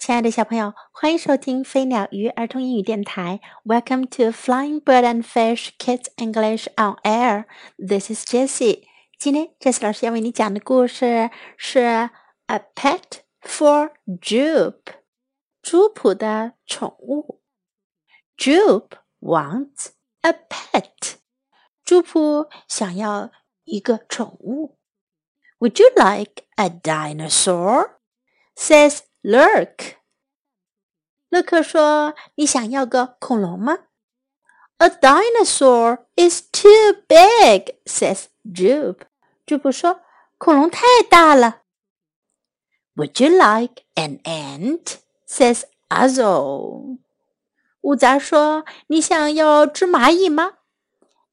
亲爱的小朋友，欢迎收听飞鸟鱼儿童英语电台。Welcome to Flying Bird and Fish Kids English on Air. This is Jessie. 今天 Jessie 老师要为你讲的故事是《A Pet for Jupe》，朱普的宠物。Jupe wants a pet. 朱普想要一个宠物。Would you like a dinosaur? Says Lurk。乐克说：“你想要个恐龙吗？”A dinosaur is too big, says Jube。Jube 说：“恐龙太大了。”Would you like an ant? says Uzzle。乌杂说：“你想要只蚂蚁吗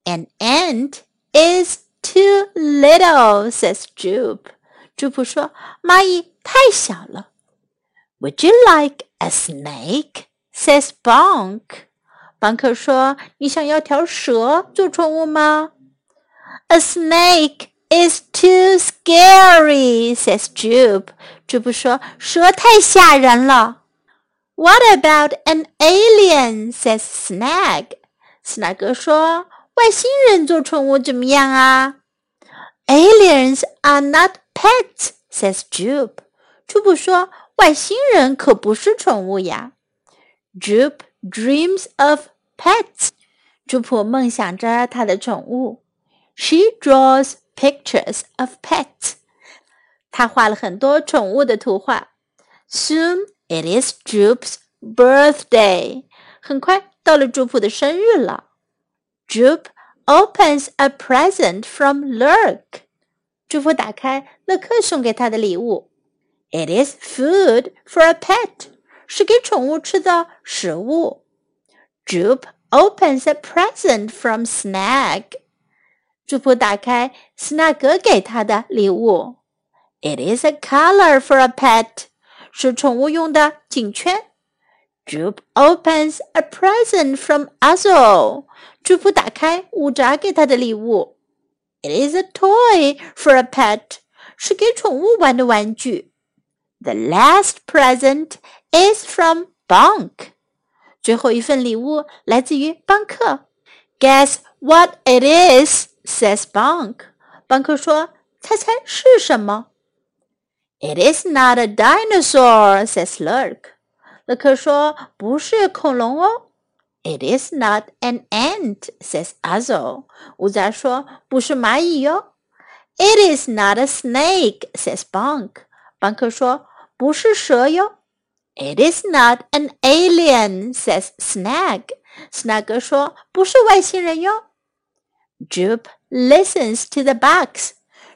？”An ant is too little, says Jube。Jube 说：“蚂蚁太小了。” Would you like a snake? says Bonk. 邦克说：“你想要条蛇做宠物吗？”A snake is too scary, says Jupe. 朱布说：“蛇太吓人了。” What about an alien? says Snag. 斯纳格说：“外星人做宠物怎么样啊？”Aliens are not pets, says Jupe. 朱布说。 外星人可不是宠物呀。Jupe dreams of pets。朱普梦想着他的宠物。She draws pictures of pets。他画了很多宠物的图画。Soon it is Jupe's birthday。很快到了朱普的生日了。Jupe opens a present from Lurk。朱普打开乐克送给他的礼物。It is food for a pet. 是给宠物吃的食物。Jupe opens a present from Snag. Jup 打开 Snag 祝福打开斯纳格给他的礼物。It is a collar for a pet. 是宠物用的颈圈。Jupe opens a present from Uzzle. 祝福打开五爪给他的礼物。It is a toy for a pet. 是给宠物玩的玩具。the last present is from Bonk。最后一份礼物来自于邦克。Guess what it is? says Bonk。邦克说：“猜猜是什么？”It is not a dinosaur, says Lurk。乐克说：“不是恐龙哦。”It is not an ant, says Uzzle。乌杂说：“不是蚂蚁哟。”It is not a snake, says Bonk。邦克说：“不是蛇哟。It is not an alien, says Snag. Snag 说：“不是外星人哟。” Jupe listens to the box.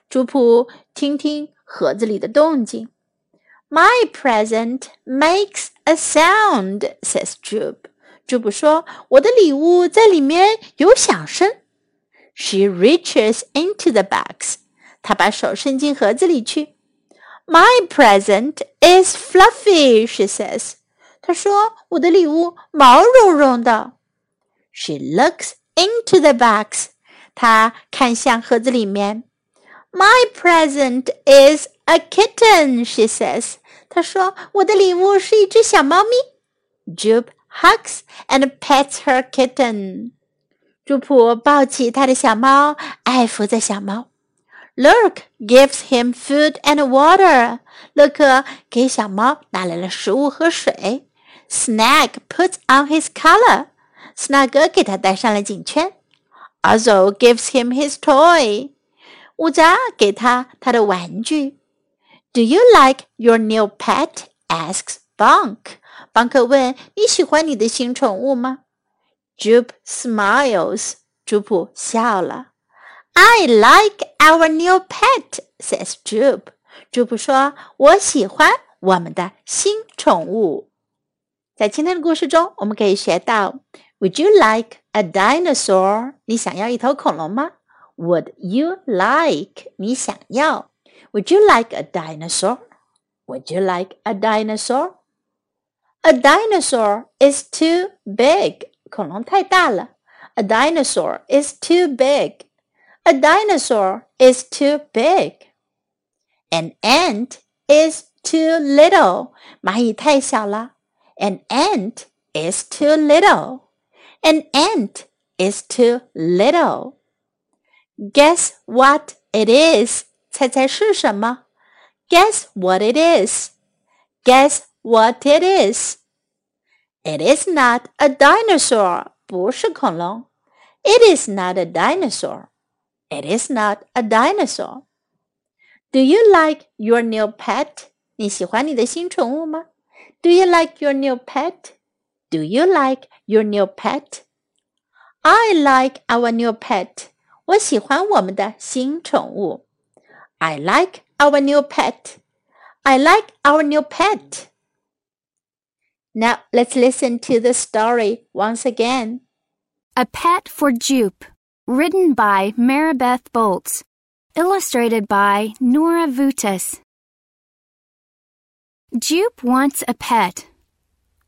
朱普听听盒子里的动静。My present makes a sound, says Jupe. 朱普说：“我的礼物在里面有响声。” She reaches into the box. 她把手伸进盒子里去。my present is fluffy, she says. 她说：“我的礼物毛茸茸的。” She looks into the box. 她看向盒子里面。My present is a kitten, she says. 她说：“我的礼物是一只小猫咪。” Jupe hugs and pets her kitten. 朱普抱起他的小猫，爱抚着小猫。 Lurk gives him food and water. 乐克给小猫带来了食物和水。Snag puts on his collar. 斯纳格给他戴上了颈圈。Uzzle gives him his toy. 乌扎给他他的玩具。Do you like your new pet? asks Bunk. Bonk 问：“你喜欢你的新宠物吗？” Smiles. 朱普笑了。I like our new pet," says Jupe. 朱普说：“我喜欢我们的新宠物。”在今天的故事中，我们可以学到：Would you like a dinosaur？你想要一头恐龙吗？Would you like？你想要？Would you like a dinosaur？Would you like a dinosaur？A dinosaur is too big. 恐龙太大了。A dinosaur is too big. A dinosaur is too big. An ant is too little. 蚂蚁太小了。An ant is too little. An ant is too little. Guess what it is? 猜猜是什么？Guess what it is? Guess what it is? It is not a dinosaur. 不是恐龙。It is not a dinosaur. It is not a dinosaur. Do you like your new pet? 你喜欢你的新宠物吗？Do you like your new pet? Do you like your new pet? I like our new pet. 我喜欢我们的新宠物。I like our new pet. I like our new pet. Now let's listen to the story once again. A Pet for Jupe, written by Maribeth Boelts, illustrated by Nora Vutas. Jupe wants a pet.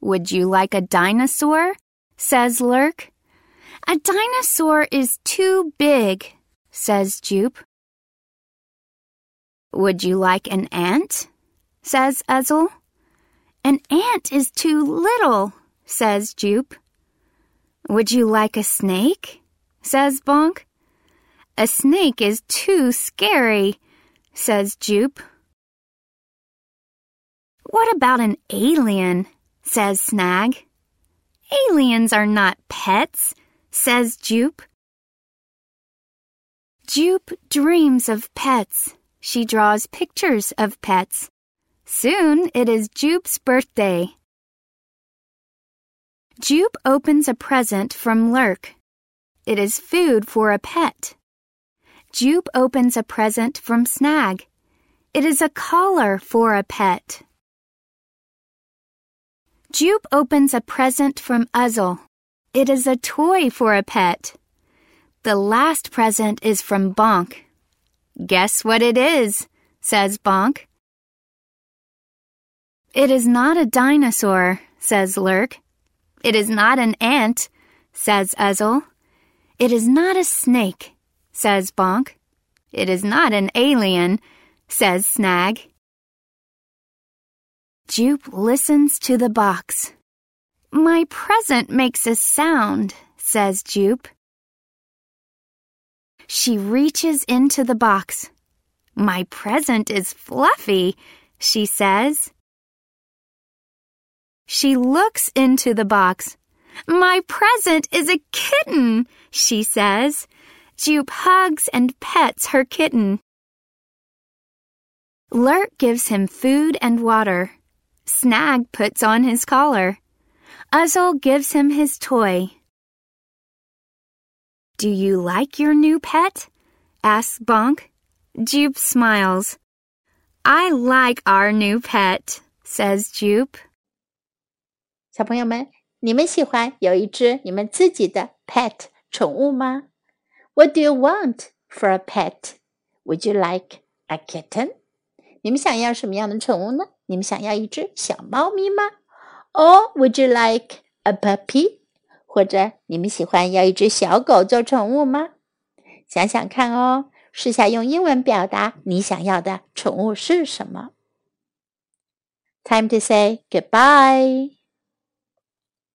Would you like a dinosaur? says Lurk. A dinosaur is too big, says Jupe. Would you like an ant? says Uzzle. An ant is too little, says Jupe. Would you like a snake? Says Bonk. A snake is too scary, says Jupe. What about an alien? says Snag. Aliens are not pets, says Jupe. Jupe dreams of pets. She draws pictures of pets. Soon it is Jupe's birthday. Jupe opens a present from Lurk. It is food for a pet. Jupe opens a present from Snag. It is a collar for a pet. Jupe opens a present from Uzzle. It is a toy for a pet. The last present is from Bonk. Guess what it is, says Bonk. It is not a dinosaur, says Lurk. It is not an ant, says Uzzle. It is not a snake, says Bonk. It is not an alien, says Snag. Jupe listens to the box. My present makes a sound, says Jupe. She reaches into the box. My present is fluffy, she says. She looks into the box. My present is a kitten, she says. Jupe hugs and pets her kitten. Lurk gives him food and water. Snag puts on his collar. Uzzle gives him his toy. Do you like your new pet? asks Bonk. Jupe smiles. I like our new pet, says Jupe. 小朋友们， 你们喜欢有一只你们自己的 pet 宠物吗？What do you want for a pet? Would you like a kitten? 你们想要什么样的宠物呢？你们想要一只小猫咪吗？Or would you like a puppy? 或者你们喜欢要一只小狗做宠物吗？想想看哦，试下用英文表达你想要的宠物是什么。Time to say goodbye.